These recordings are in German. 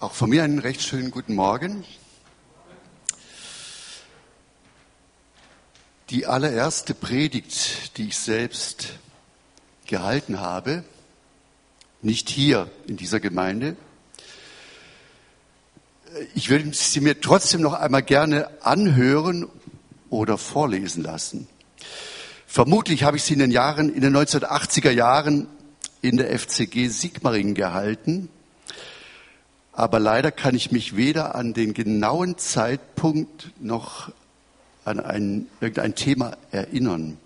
Auch von mir einen recht schönen guten Morgen. Die allererste Predigt, die ich selbst gehalten habe, nicht hier in dieser Gemeinde. Ich würde sie mir trotzdem noch einmal gerne anhören oder vorlesen lassen. Vermutlich habe ich sie in den Jahren, in den 1980er Jahren in der FCG Sigmaringen gehalten aber leider kann ich mich weder an den genauen Zeitpunkt noch an ein, irgendein Thema erinnern.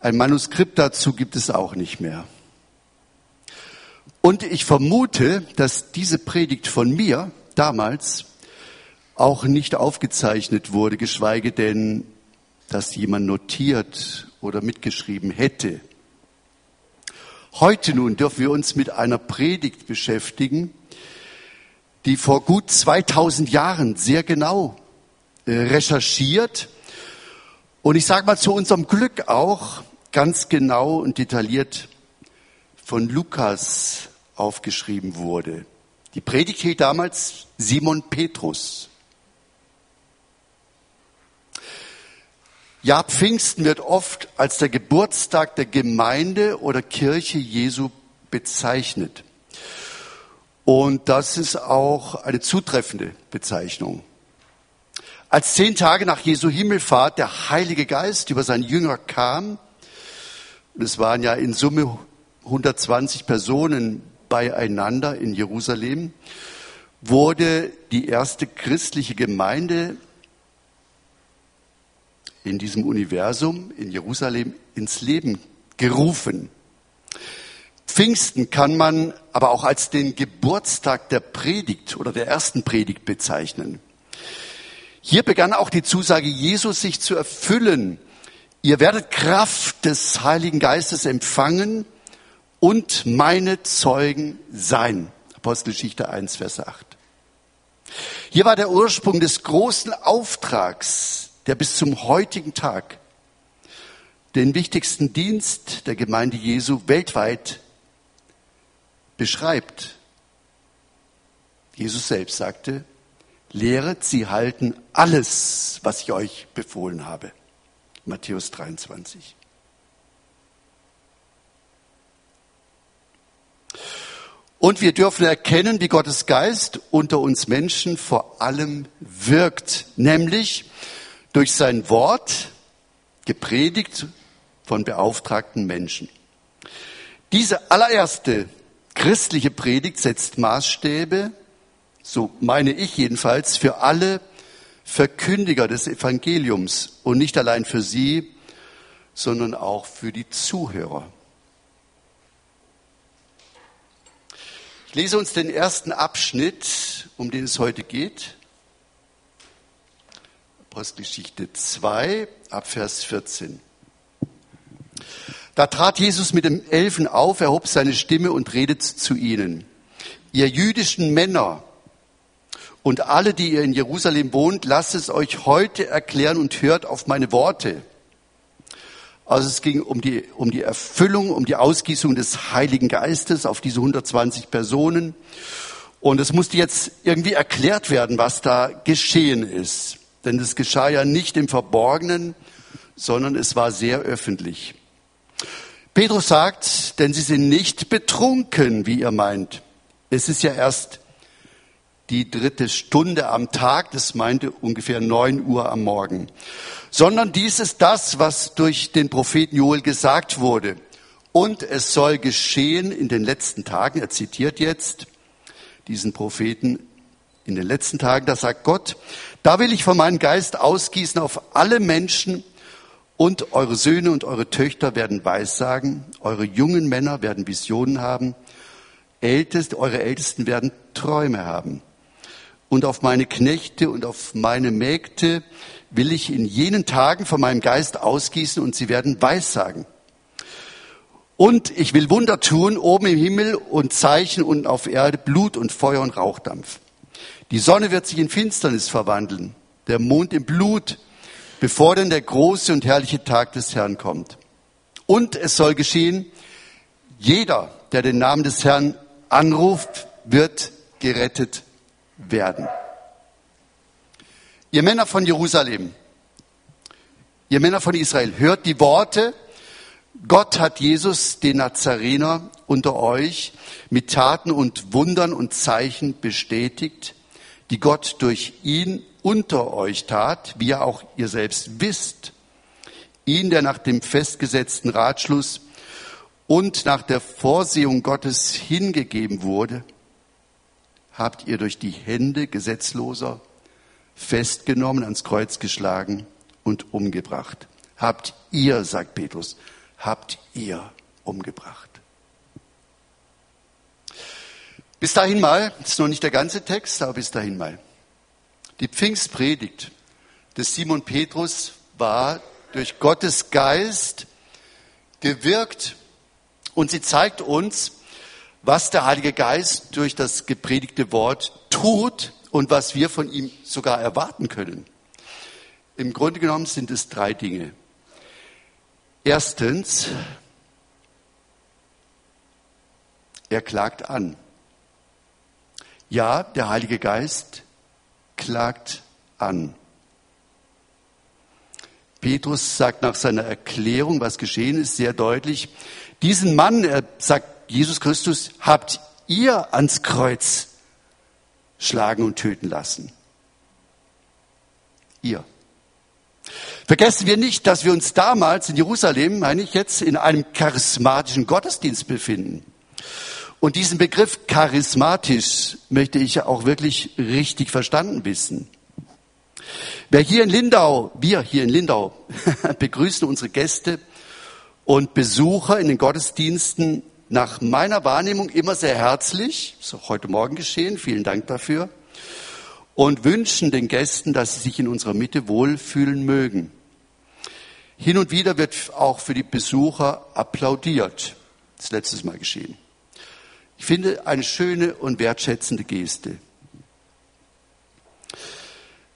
Ein Manuskript dazu gibt es auch nicht mehr. Und ich vermute, dass diese Predigt von mir damals auch nicht aufgezeichnet wurde, geschweige denn, dass jemand notiert oder mitgeschrieben hätte. Heute nun dürfen wir uns mit einer Predigt beschäftigen, die vor gut 2000 Jahren sehr genau äh, recherchiert und ich sage mal zu unserem Glück auch ganz genau und detailliert von Lukas aufgeschrieben wurde. Die Predigt hielt damals Simon Petrus. Ja, Pfingsten wird oft als der Geburtstag der Gemeinde oder Kirche Jesu bezeichnet. Und das ist auch eine zutreffende Bezeichnung. Als zehn Tage nach Jesu Himmelfahrt der Heilige Geist über seinen Jünger kam, und es waren ja in Summe 120 Personen beieinander in Jerusalem, wurde die erste christliche Gemeinde in diesem Universum in Jerusalem ins Leben gerufen. Pfingsten kann man aber auch als den Geburtstag der Predigt oder der ersten Predigt bezeichnen. Hier begann auch die Zusage Jesus sich zu erfüllen. Ihr werdet Kraft des Heiligen Geistes empfangen und meine Zeugen sein. Apostelgeschichte 1, Vers 8. Hier war der Ursprung des großen Auftrags, der bis zum heutigen Tag den wichtigsten Dienst der Gemeinde Jesu weltweit beschreibt. Jesus selbst sagte, lehret sie halten alles, was ich euch befohlen habe. Matthäus 23. Und wir dürfen erkennen, wie Gottes Geist unter uns Menschen vor allem wirkt, nämlich durch sein Wort gepredigt von beauftragten Menschen. Diese allererste christliche Predigt setzt Maßstäbe, so meine ich jedenfalls, für alle Verkündiger des Evangeliums und nicht allein für sie, sondern auch für die Zuhörer. Ich lese uns den ersten Abschnitt, um den es heute geht. Apostelgeschichte 2, Abvers 14. Da trat Jesus mit dem Elfen auf, erhob seine Stimme und redet zu ihnen. Ihr jüdischen Männer und alle, die ihr in Jerusalem wohnt, lasst es euch heute erklären und hört auf meine Worte. Also es ging um die, um die Erfüllung, um die Ausgießung des Heiligen Geistes auf diese 120 Personen. Und es musste jetzt irgendwie erklärt werden, was da geschehen ist. Denn es geschah ja nicht im Verborgenen, sondern es war sehr öffentlich. Petrus sagt, denn sie sind nicht betrunken, wie ihr meint. Es ist ja erst die dritte Stunde am Tag, das meinte ungefähr neun Uhr am Morgen, sondern dies ist das, was durch den Propheten Joel gesagt wurde. Und es soll geschehen in den letzten Tagen, er zitiert jetzt diesen Propheten, in den letzten Tagen, da sagt Gott, da will ich von meinem Geist ausgießen auf alle Menschen und eure Söhne und eure Töchter werden Weissagen, eure jungen Männer werden Visionen haben, Ältest, eure Ältesten werden Träume haben. Und auf meine Knechte und auf meine Mägde will ich in jenen Tagen von meinem Geist ausgießen und sie werden Weissagen. Und ich will Wunder tun oben im Himmel und Zeichen unten auf Erde, Blut und Feuer und Rauchdampf. Die Sonne wird sich in Finsternis verwandeln, der Mond in Blut, bevor denn der große und herrliche Tag des Herrn kommt. Und es soll geschehen, jeder, der den Namen des Herrn anruft, wird gerettet werden. Ihr Männer von Jerusalem, ihr Männer von Israel, hört die Worte, Gott hat Jesus, den Nazarener, unter euch mit Taten und Wundern und Zeichen bestätigt, die Gott durch ihn unter euch tat, wie ihr auch ihr selbst wisst. Ihn, der nach dem festgesetzten Ratschluss und nach der Vorsehung Gottes hingegeben wurde, habt ihr durch die Hände Gesetzloser festgenommen, ans Kreuz geschlagen und umgebracht. Habt ihr, sagt Petrus, habt ihr umgebracht. Bis dahin mal, das ist noch nicht der ganze Text, aber bis dahin mal. Die Pfingstpredigt des Simon Petrus war durch Gottes Geist gewirkt und sie zeigt uns, was der Heilige Geist durch das gepredigte Wort tut und was wir von ihm sogar erwarten können. Im Grunde genommen sind es drei Dinge. Erstens, er klagt an. Ja, der Heilige Geist klagt an. Petrus sagt nach seiner Erklärung, was geschehen ist, sehr deutlich, diesen Mann, er sagt Jesus Christus, habt ihr ans Kreuz schlagen und töten lassen. Ihr. Vergessen wir nicht, dass wir uns damals in Jerusalem, meine ich jetzt, in einem charismatischen Gottesdienst befinden. Und diesen Begriff charismatisch möchte ich auch wirklich richtig verstanden wissen. Wer hier in Lindau, wir hier in Lindau begrüßen unsere Gäste und Besucher in den Gottesdiensten nach meiner Wahrnehmung immer sehr herzlich, ist auch heute Morgen geschehen, vielen Dank dafür, und wünschen den Gästen, dass sie sich in unserer Mitte wohlfühlen mögen. Hin und wieder wird auch für die Besucher applaudiert. Das letztes Mal geschehen. Ich finde eine schöne und wertschätzende Geste.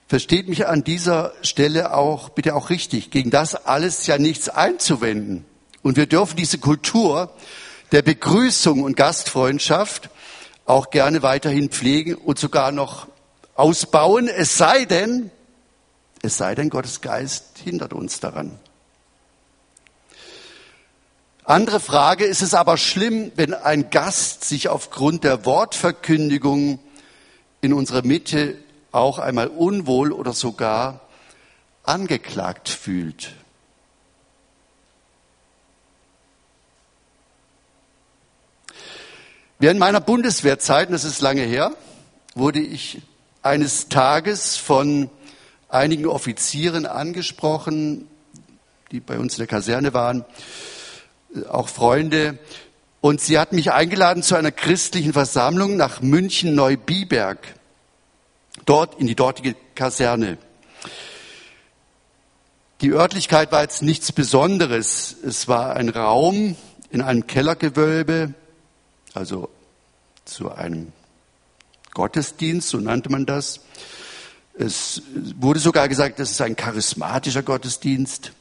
Versteht mich an dieser Stelle auch, bitte auch richtig, gegen das alles ja nichts einzuwenden. Und wir dürfen diese Kultur der Begrüßung und Gastfreundschaft auch gerne weiterhin pflegen und sogar noch ausbauen, es sei denn, es sei denn, Gottes Geist hindert uns daran. Andere Frage, ist es aber schlimm, wenn ein Gast sich aufgrund der Wortverkündigung in unserer Mitte auch einmal unwohl oder sogar angeklagt fühlt? Während meiner Bundeswehrzeit, das ist lange her, wurde ich eines Tages von einigen Offizieren angesprochen, die bei uns in der Kaserne waren, auch Freunde. Und sie hat mich eingeladen zu einer christlichen Versammlung nach München Neubiberg, dort in die dortige Kaserne. Die Örtlichkeit war jetzt nichts Besonderes. Es war ein Raum in einem Kellergewölbe, also zu einem Gottesdienst, so nannte man das. Es wurde sogar gesagt, das ist ein charismatischer Gottesdienst.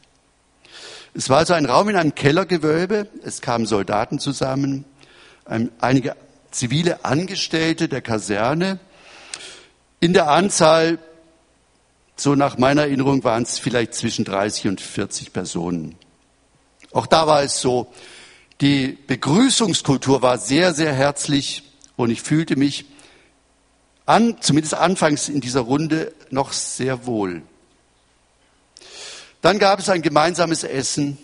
Es war also ein Raum in einem Kellergewölbe. Es kamen Soldaten zusammen, einige zivile Angestellte der Kaserne. In der Anzahl, so nach meiner Erinnerung, waren es vielleicht zwischen 30 und 40 Personen. Auch da war es so, die Begrüßungskultur war sehr, sehr herzlich und ich fühlte mich an, zumindest anfangs in dieser Runde noch sehr wohl. Dann gab es ein gemeinsames Essen,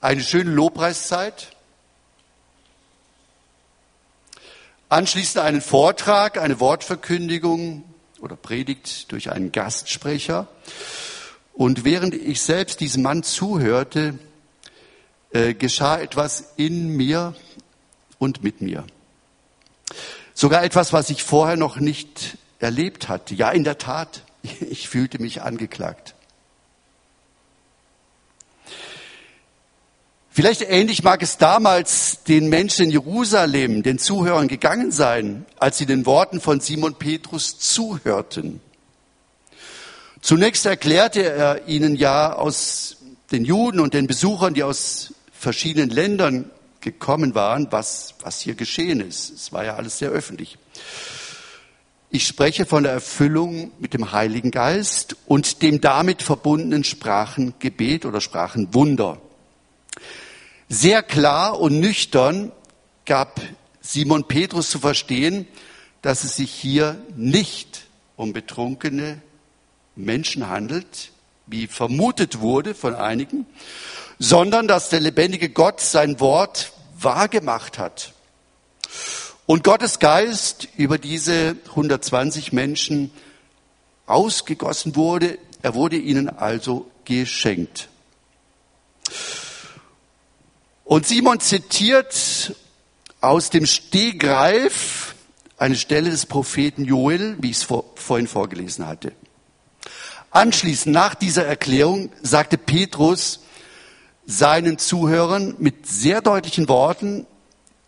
eine schöne Lobpreiszeit, anschließend einen Vortrag, eine Wortverkündigung oder Predigt durch einen Gastsprecher. Und während ich selbst diesem Mann zuhörte, äh, geschah etwas in mir und mit mir. Sogar etwas, was ich vorher noch nicht erlebt hatte. Ja, in der Tat, ich fühlte mich angeklagt. Vielleicht ähnlich mag es damals den Menschen in Jerusalem, den Zuhörern gegangen sein, als sie den Worten von Simon Petrus zuhörten. Zunächst erklärte er ihnen ja aus den Juden und den Besuchern, die aus verschiedenen Ländern gekommen waren, was, was hier geschehen ist. Es war ja alles sehr öffentlich. Ich spreche von der Erfüllung mit dem Heiligen Geist und dem damit verbundenen Sprachengebet oder Sprachenwunder. Sehr klar und nüchtern gab Simon Petrus zu verstehen, dass es sich hier nicht um betrunkene Menschen handelt, wie vermutet wurde von einigen, sondern dass der lebendige Gott sein Wort wahrgemacht hat. Und Gottes Geist über diese 120 Menschen ausgegossen wurde. Er wurde ihnen also geschenkt. Und Simon zitiert aus dem Stegreif eine Stelle des Propheten Joel, wie ich es vor, vorhin vorgelesen hatte. Anschließend, nach dieser Erklärung, sagte Petrus seinen Zuhörern mit sehr deutlichen Worten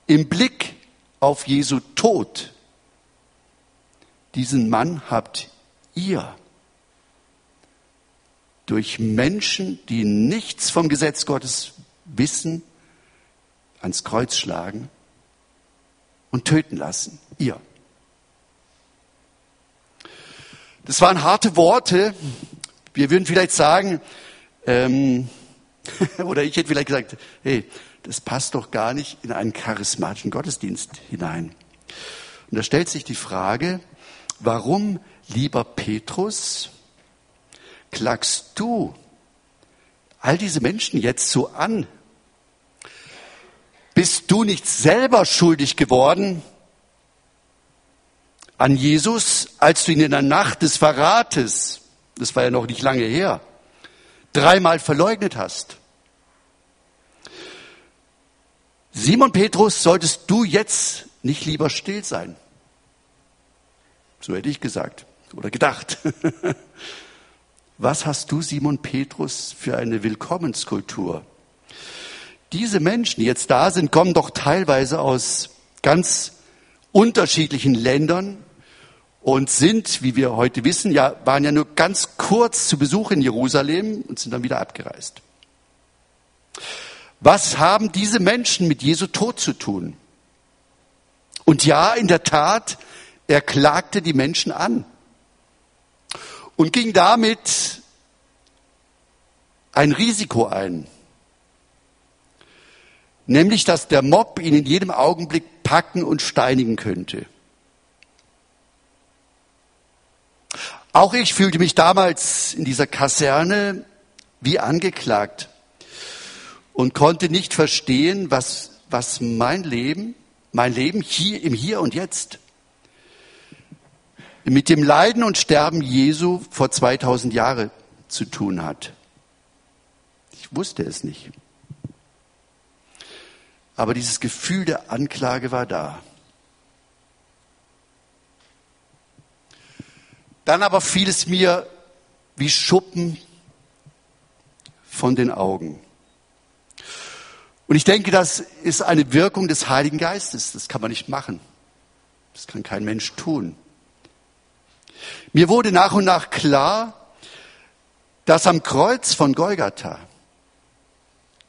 im Blick auf Jesu Tod. Diesen Mann habt ihr durch Menschen, die nichts vom Gesetz Gottes wissen, ans Kreuz schlagen und töten lassen. Ihr. Das waren harte Worte. Wir würden vielleicht sagen, ähm, oder ich hätte vielleicht gesagt, hey, das passt doch gar nicht in einen charismatischen Gottesdienst hinein. Und da stellt sich die Frage, warum, lieber Petrus, klagst du all diese Menschen jetzt so an? Bist du nicht selber schuldig geworden an Jesus, als du ihn in der Nacht des Verrates, das war ja noch nicht lange her, dreimal verleugnet hast? Simon Petrus, solltest du jetzt nicht lieber still sein? So hätte ich gesagt oder gedacht. Was hast du, Simon Petrus, für eine Willkommenskultur? Diese Menschen, die jetzt da sind, kommen doch teilweise aus ganz unterschiedlichen Ländern und sind, wie wir heute wissen, ja, waren ja nur ganz kurz zu Besuch in Jerusalem und sind dann wieder abgereist. Was haben diese Menschen mit Jesu Tod zu tun? Und ja, in der Tat, er klagte die Menschen an und ging damit ein Risiko ein. Nämlich, dass der Mob ihn in jedem Augenblick packen und steinigen könnte. Auch ich fühlte mich damals in dieser Kaserne wie angeklagt und konnte nicht verstehen, was, was mein Leben, mein Leben hier im Hier und Jetzt mit dem Leiden und Sterben Jesu vor 2000 Jahren zu tun hat. Ich wusste es nicht. Aber dieses Gefühl der Anklage war da. Dann aber fiel es mir wie Schuppen von den Augen. Und ich denke, das ist eine Wirkung des Heiligen Geistes. Das kann man nicht machen. Das kann kein Mensch tun. Mir wurde nach und nach klar, dass am Kreuz von Golgatha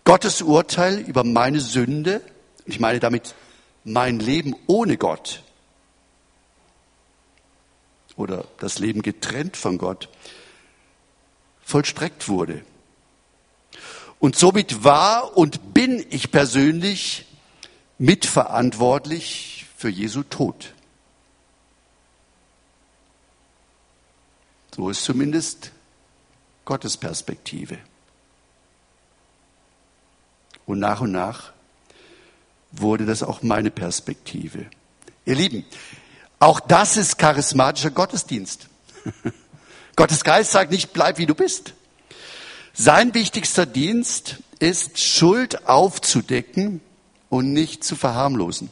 Gottes Urteil über meine Sünde, ich meine damit mein Leben ohne Gott oder das Leben getrennt von Gott, vollstreckt wurde. Und somit war und bin ich persönlich mitverantwortlich für Jesu Tod. So ist zumindest Gottes Perspektive. Und nach und nach wurde das auch meine Perspektive. Ihr Lieben, auch das ist charismatischer Gottesdienst. Gottes Geist sagt nicht, bleib wie du bist. Sein wichtigster Dienst ist, Schuld aufzudecken und nicht zu verharmlosen.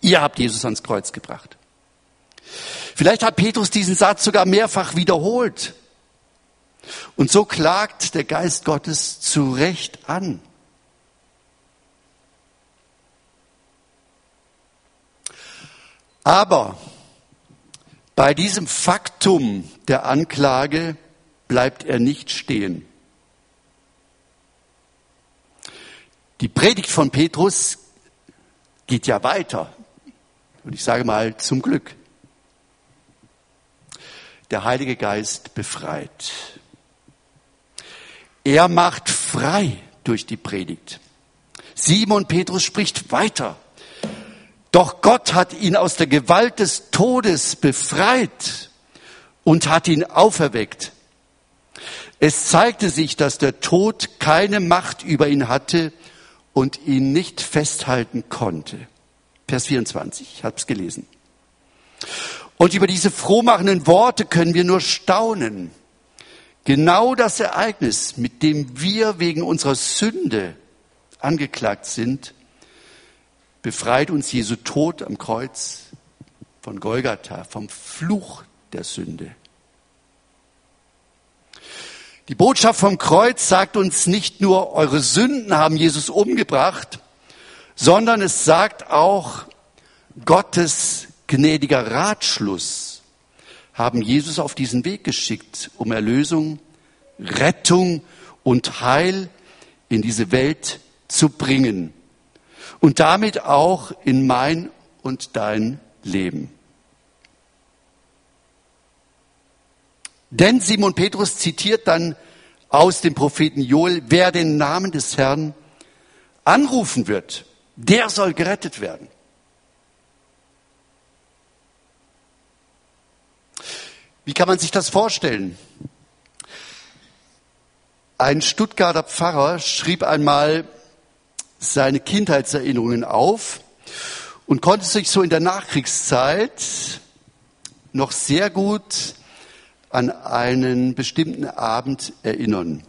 Ihr habt Jesus ans Kreuz gebracht. Vielleicht hat Petrus diesen Satz sogar mehrfach wiederholt. Und so klagt der Geist Gottes zu Recht an. Aber bei diesem Faktum der Anklage bleibt er nicht stehen. Die Predigt von Petrus geht ja weiter. Und ich sage mal zum Glück. Der Heilige Geist befreit. Er macht frei durch die Predigt. Simon Petrus spricht weiter. Doch Gott hat ihn aus der Gewalt des Todes befreit und hat ihn auferweckt. Es zeigte sich, dass der Tod keine Macht über ihn hatte und ihn nicht festhalten konnte. Vers 24, ich habe es gelesen. Und über diese frohmachenden Worte können wir nur staunen. Genau das Ereignis, mit dem wir wegen unserer Sünde angeklagt sind, befreit uns Jesu Tod am Kreuz von Golgatha, vom Fluch der Sünde. Die Botschaft vom Kreuz sagt uns nicht nur, eure Sünden haben Jesus umgebracht, sondern es sagt auch, Gottes gnädiger Ratschluss haben Jesus auf diesen Weg geschickt, um Erlösung, Rettung und Heil in diese Welt zu bringen und damit auch in mein und dein Leben. Denn Simon Petrus zitiert dann aus dem Propheten Joel, wer den Namen des Herrn anrufen wird, der soll gerettet werden. Wie kann man sich das vorstellen? Ein Stuttgarter Pfarrer schrieb einmal seine Kindheitserinnerungen auf und konnte sich so in der Nachkriegszeit noch sehr gut an einen bestimmten Abend erinnern.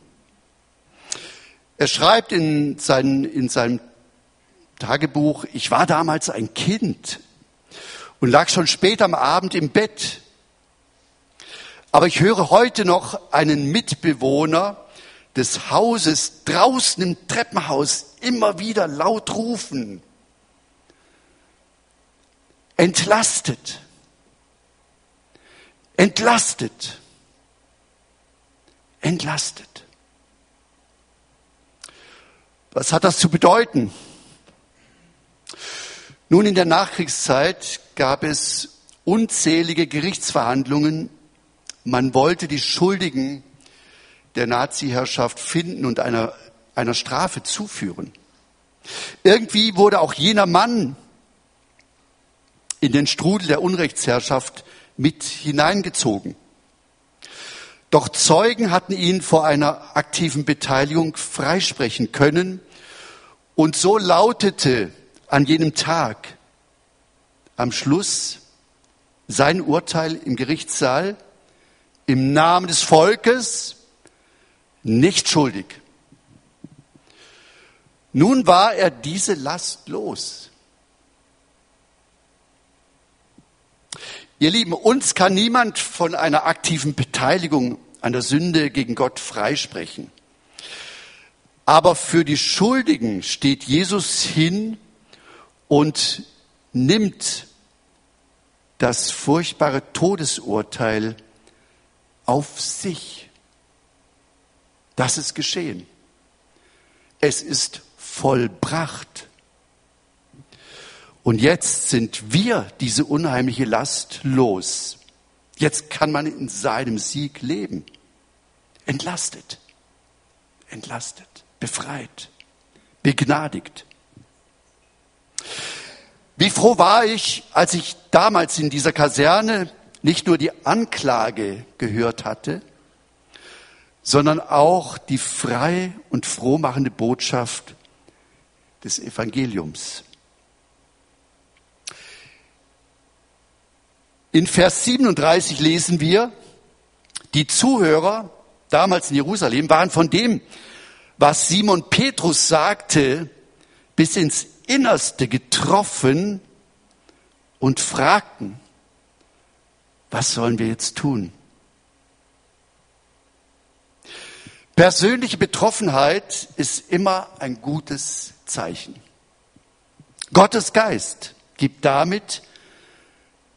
Er schreibt in, seinen, in seinem Tagebuch, ich war damals ein Kind und lag schon spät am Abend im Bett. Aber ich höre heute noch einen Mitbewohner des Hauses draußen im Treppenhaus immer wieder laut rufen. Entlastet entlastet. Entlastet. Was hat das zu bedeuten? Nun, in der Nachkriegszeit gab es unzählige Gerichtsverhandlungen. Man wollte die Schuldigen der Nazi-Herrschaft finden und einer, einer Strafe zuführen. Irgendwie wurde auch jener Mann in den Strudel der Unrechtsherrschaft mit hineingezogen. Doch Zeugen hatten ihn vor einer aktiven Beteiligung freisprechen können. Und so lautete an jenem Tag am Schluss sein Urteil im Gerichtssaal im Namen des Volkes nicht schuldig. Nun war er diese Last los. Ihr Lieben, uns kann niemand von einer aktiven Beteiligung an der Sünde gegen Gott freisprechen. Aber für die Schuldigen steht Jesus hin und nimmt das furchtbare Todesurteil auf sich. Das ist geschehen. Es ist vollbracht. Und jetzt sind wir diese unheimliche Last los. Jetzt kann man in seinem Sieg leben. Entlastet, entlastet, befreit, begnadigt. Wie froh war ich, als ich damals in dieser Kaserne nicht nur die Anklage gehört hatte, sondern auch die frei und frohmachende Botschaft des Evangeliums. In Vers 37 lesen wir, die Zuhörer damals in Jerusalem waren von dem, was Simon Petrus sagte, bis ins Innerste getroffen und fragten, was sollen wir jetzt tun? Persönliche Betroffenheit ist immer ein gutes Zeichen. Gottes Geist gibt damit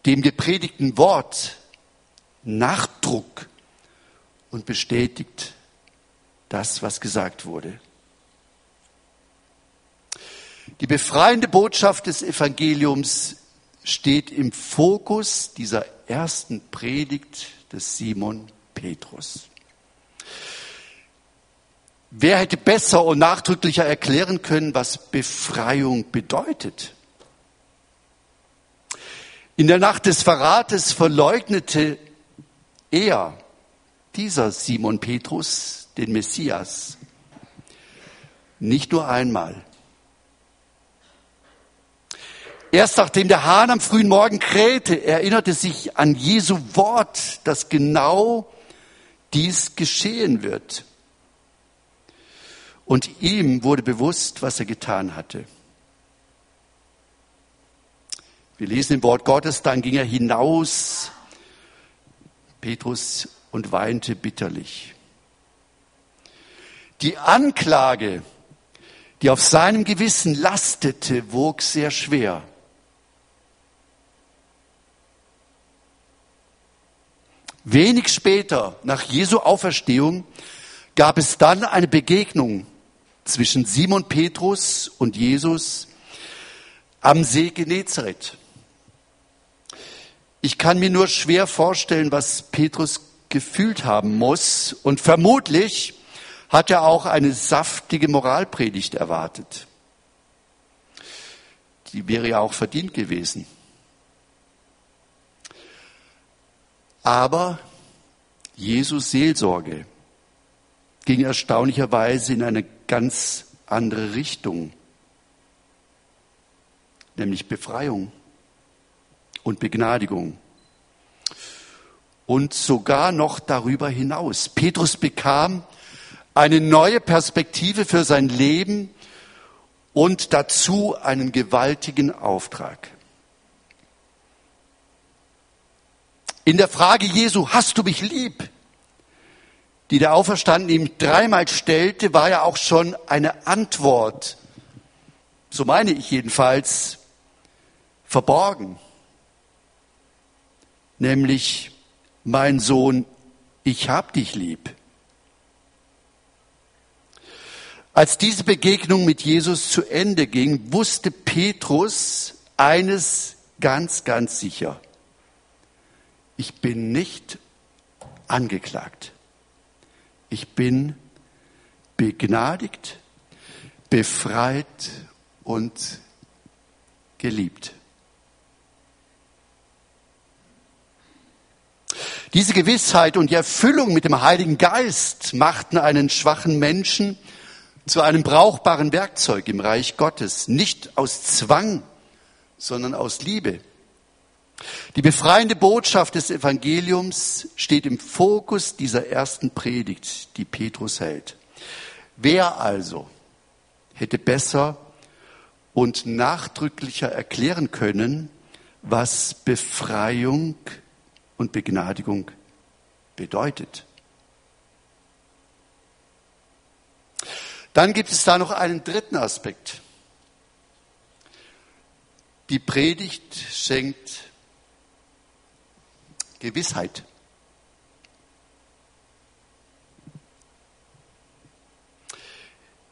dem gepredigten Wort Nachdruck und bestätigt das, was gesagt wurde. Die befreiende Botschaft des Evangeliums steht im Fokus dieser ersten Predigt des Simon Petrus. Wer hätte besser und nachdrücklicher erklären können, was Befreiung bedeutet? In der Nacht des Verrates verleugnete er, dieser Simon Petrus, den Messias. Nicht nur einmal. Erst nachdem der Hahn am frühen Morgen krähte, erinnerte sich an Jesu Wort, dass genau dies geschehen wird. Und ihm wurde bewusst, was er getan hatte. Wir lesen im Wort Gottes, dann ging er hinaus, Petrus, und weinte bitterlich. Die Anklage, die auf seinem Gewissen lastete, wog sehr schwer. Wenig später, nach Jesu Auferstehung, gab es dann eine Begegnung zwischen Simon Petrus und Jesus am See Genezareth. Ich kann mir nur schwer vorstellen, was Petrus gefühlt haben muss und vermutlich hat er auch eine saftige Moralpredigt erwartet. Die wäre ja auch verdient gewesen. Aber Jesus Seelsorge ging erstaunlicherweise in eine ganz andere Richtung, nämlich Befreiung und Begnadigung. Und sogar noch darüber hinaus. Petrus bekam eine neue Perspektive für sein Leben und dazu einen gewaltigen Auftrag. In der Frage Jesu, hast du mich lieb? Die der Auferstandene ihm dreimal stellte, war ja auch schon eine Antwort, so meine ich jedenfalls, verborgen. Nämlich, mein Sohn, ich hab dich lieb. Als diese Begegnung mit Jesus zu Ende ging, wusste Petrus eines ganz, ganz sicher ich bin nicht angeklagt. Ich bin begnadigt, befreit und geliebt. Diese Gewissheit und die Erfüllung mit dem Heiligen Geist machten einen schwachen Menschen zu einem brauchbaren Werkzeug im Reich Gottes, nicht aus Zwang, sondern aus Liebe. Die befreiende Botschaft des Evangeliums steht im Fokus dieser ersten Predigt, die Petrus hält. Wer also hätte besser und nachdrücklicher erklären können, was Befreiung und Begnadigung bedeutet? Dann gibt es da noch einen dritten Aspekt. Die Predigt schenkt Gewissheit.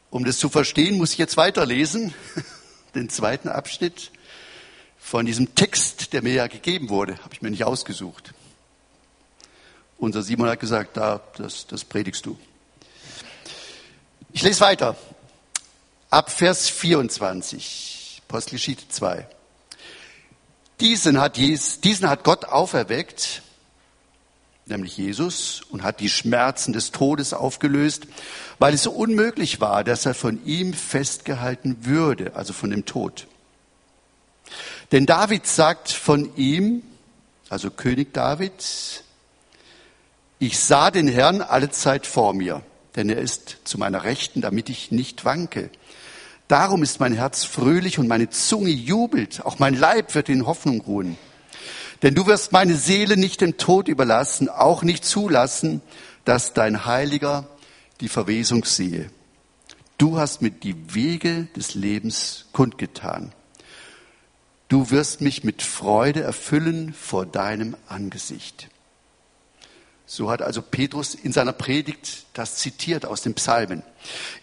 Um das zu verstehen, muss ich jetzt weiterlesen, den zweiten Abschnitt von diesem Text, der mir ja gegeben wurde, habe ich mir nicht ausgesucht. Unser Simon hat gesagt, da, das, das predigst du. Ich lese weiter. Ab Vers 24, Apostelgeschichte 2. Diesen hat, Jesus, diesen hat Gott auferweckt, nämlich Jesus, und hat die Schmerzen des Todes aufgelöst, weil es so unmöglich war, dass er von ihm festgehalten würde, also von dem Tod. Denn David sagt von ihm, also König David, ich sah den Herrn alle Zeit vor mir, denn er ist zu meiner Rechten, damit ich nicht wanke. Darum ist mein Herz fröhlich und meine Zunge jubelt. Auch mein Leib wird in Hoffnung ruhen. Denn du wirst meine Seele nicht dem Tod überlassen, auch nicht zulassen, dass dein Heiliger die Verwesung sehe. Du hast mir die Wege des Lebens kundgetan. Du wirst mich mit Freude erfüllen vor deinem Angesicht. So hat also Petrus in seiner Predigt das zitiert aus den Psalmen.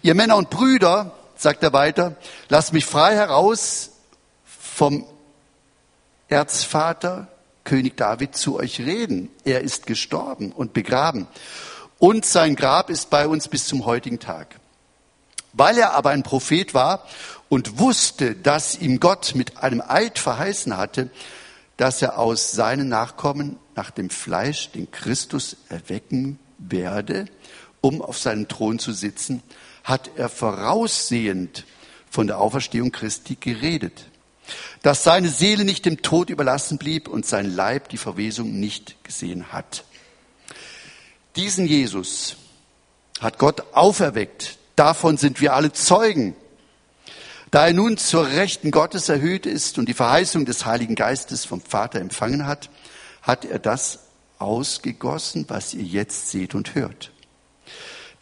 Ihr Männer und Brüder, sagt er weiter, lass mich frei heraus vom Erzvater König David zu euch reden. Er ist gestorben und begraben. Und sein Grab ist bei uns bis zum heutigen Tag. Weil er aber ein Prophet war und wusste, dass ihm Gott mit einem Eid verheißen hatte, dass er aus seinen Nachkommen nach dem Fleisch den Christus erwecken werde, um auf seinem Thron zu sitzen, hat er voraussehend von der Auferstehung Christi geredet, dass seine Seele nicht dem Tod überlassen blieb und sein Leib die Verwesung nicht gesehen hat. Diesen Jesus hat Gott auferweckt. Davon sind wir alle Zeugen. Da er nun zur Rechten Gottes erhöht ist und die Verheißung des Heiligen Geistes vom Vater empfangen hat, hat er das ausgegossen, was ihr jetzt seht und hört.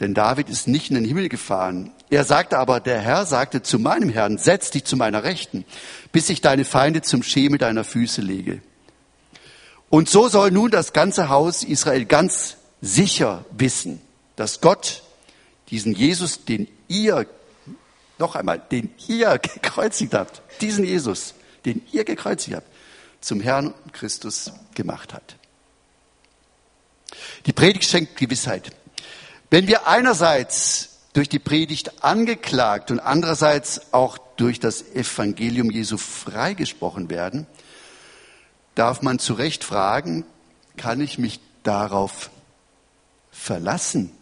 Denn David ist nicht in den Himmel gefahren. Er sagte aber, der Herr sagte zu meinem Herrn, setz dich zu meiner Rechten, bis ich deine Feinde zum Schemel deiner Füße lege. Und so soll nun das ganze Haus Israel ganz sicher wissen, dass Gott diesen Jesus, den ihr, noch einmal, den ihr gekreuzigt habt, diesen Jesus, den ihr gekreuzigt habt, zum Herrn Christus gemacht hat. Die Predigt schenkt Gewissheit. Wenn wir einerseits durch die Predigt angeklagt und andererseits auch durch das Evangelium Jesu freigesprochen werden, darf man zu Recht fragen, kann ich mich darauf verlassen?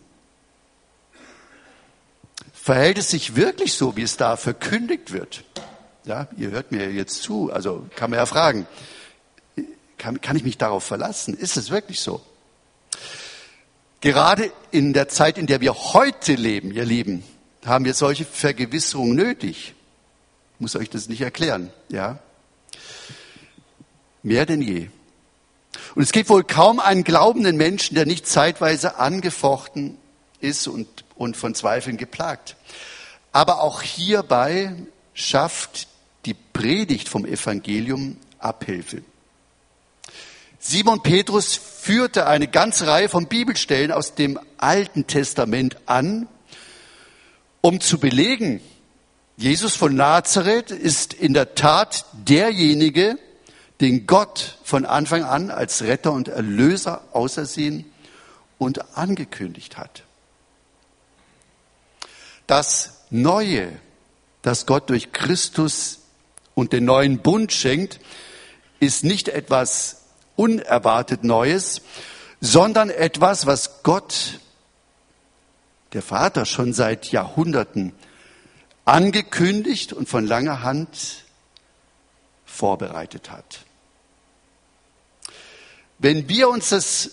Verhält es sich wirklich so, wie es da verkündigt wird? Ja, ihr hört mir jetzt zu, also kann man ja fragen, kann, kann ich mich darauf verlassen? Ist es wirklich so? Gerade in der Zeit, in der wir heute leben, ihr Lieben, haben wir solche Vergewisserungen nötig. Ich muss euch das nicht erklären, ja? Mehr denn je. Und es gibt wohl kaum einen glaubenden Menschen, der nicht zeitweise angefochten ist und, und von Zweifeln geplagt. Aber auch hierbei schafft die Predigt vom Evangelium Abhilfe. Simon Petrus führte eine ganze Reihe von Bibelstellen aus dem Alten Testament an, um zu belegen, Jesus von Nazareth ist in der Tat derjenige, den Gott von Anfang an als Retter und Erlöser ausersehen und angekündigt hat. Das Neue, das Gott durch Christus und den neuen Bund schenkt, ist nicht etwas unerwartet Neues, sondern etwas, was Gott, der Vater, schon seit Jahrhunderten angekündigt und von langer Hand vorbereitet hat. Wenn wir uns das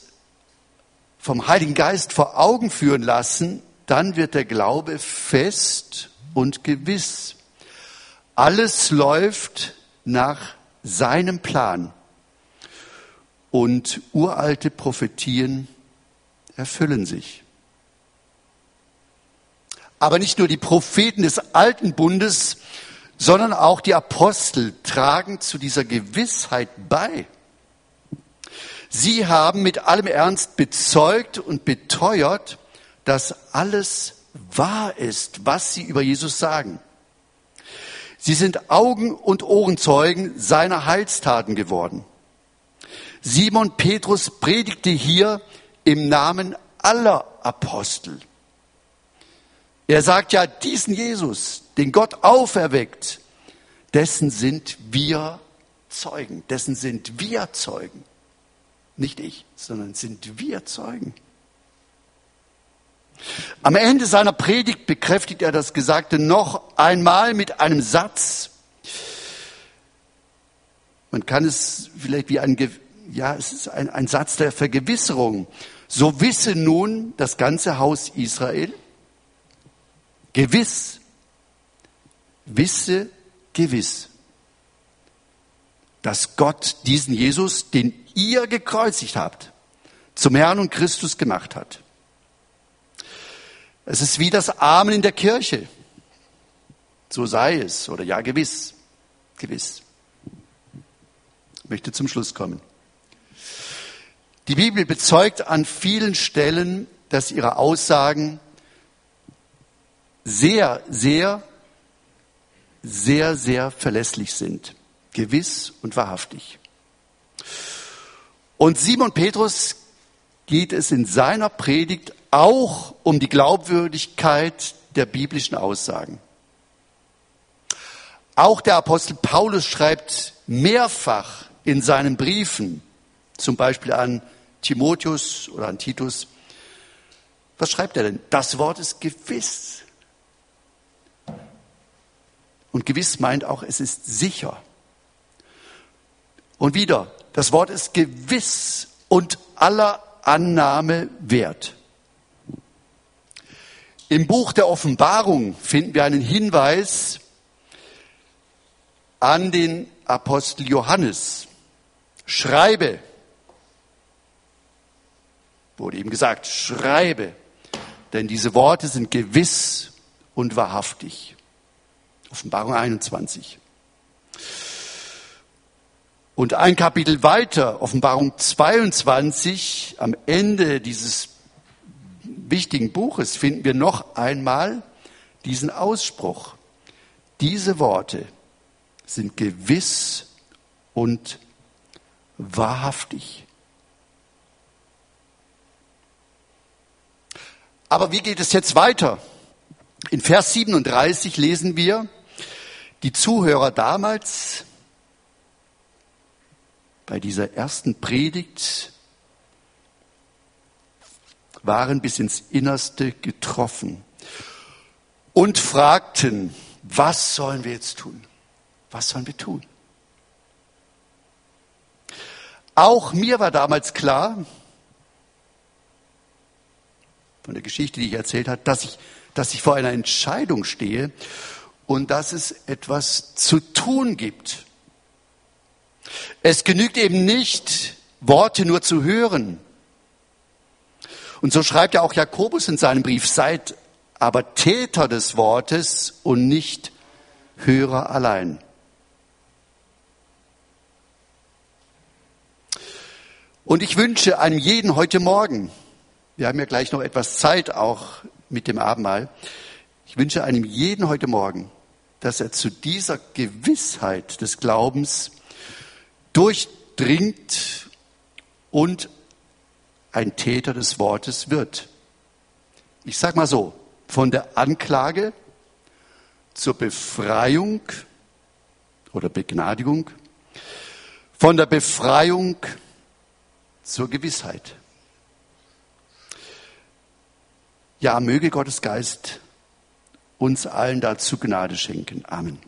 vom Heiligen Geist vor Augen führen lassen, dann wird der Glaube fest und gewiss. Alles läuft nach seinem Plan und uralte Prophetien erfüllen sich. Aber nicht nur die Propheten des alten Bundes, sondern auch die Apostel tragen zu dieser Gewissheit bei. Sie haben mit allem Ernst bezeugt und beteuert, dass alles wahr ist, was sie über Jesus sagen. Sie sind Augen- und Ohrenzeugen seiner Heilstaten geworden. Simon Petrus predigte hier im Namen aller Apostel. Er sagt ja, diesen Jesus, den Gott auferweckt, dessen sind wir Zeugen, dessen sind wir Zeugen. Nicht ich, sondern sind wir Zeugen. Am Ende seiner Predigt bekräftigt er das Gesagte noch einmal mit einem Satz. Man kann es vielleicht wie ein ja, es ist ein, ein Satz der Vergewisserung. So wisse nun das ganze Haus Israel, gewiss, wisse gewiss, dass Gott diesen Jesus, den ihr gekreuzigt habt, zum Herrn und Christus gemacht hat. Es ist wie das Amen in der Kirche. So sei es. Oder ja, gewiss. Gewiss. Ich möchte zum Schluss kommen. Die Bibel bezeugt an vielen Stellen, dass ihre Aussagen sehr, sehr sehr, sehr verlässlich sind. Gewiss und wahrhaftig. Und Simon Petrus geht es in seiner Predigt auch um die Glaubwürdigkeit der biblischen Aussagen. Auch der Apostel Paulus schreibt mehrfach in seinen Briefen, zum Beispiel an Timotheus oder an Titus, was schreibt er denn? Das Wort ist gewiss. Und gewiss meint auch, es ist sicher. Und wieder, das Wort ist gewiss und aller Annahme wert. Im Buch der Offenbarung finden wir einen Hinweis an den Apostel Johannes. Schreibe, wurde ihm gesagt, schreibe, denn diese Worte sind gewiss und wahrhaftig. Offenbarung 21. Und ein Kapitel weiter, Offenbarung 22, am Ende dieses wichtigen Buches finden wir noch einmal diesen Ausspruch. Diese Worte sind gewiss und wahrhaftig. Aber wie geht es jetzt weiter? In Vers 37 lesen wir, die Zuhörer damals bei dieser ersten Predigt waren bis ins Innerste getroffen und fragten, was sollen wir jetzt tun? Was sollen wir tun? Auch mir war damals klar, von der Geschichte, die ich erzählt habe, dass ich, dass ich vor einer Entscheidung stehe und dass es etwas zu tun gibt. Es genügt eben nicht, Worte nur zu hören. Und so schreibt ja auch Jakobus in seinem Brief, seid aber Täter des Wortes und nicht Hörer allein. Und ich wünsche einem jeden heute Morgen, wir haben ja gleich noch etwas Zeit auch mit dem Abendmahl, ich wünsche einem jeden heute Morgen, dass er zu dieser Gewissheit des Glaubens durchdringt und ein Täter des Wortes wird. Ich sage mal so, von der Anklage zur Befreiung oder Begnadigung, von der Befreiung zur Gewissheit. Ja, möge Gottes Geist uns allen dazu Gnade schenken. Amen.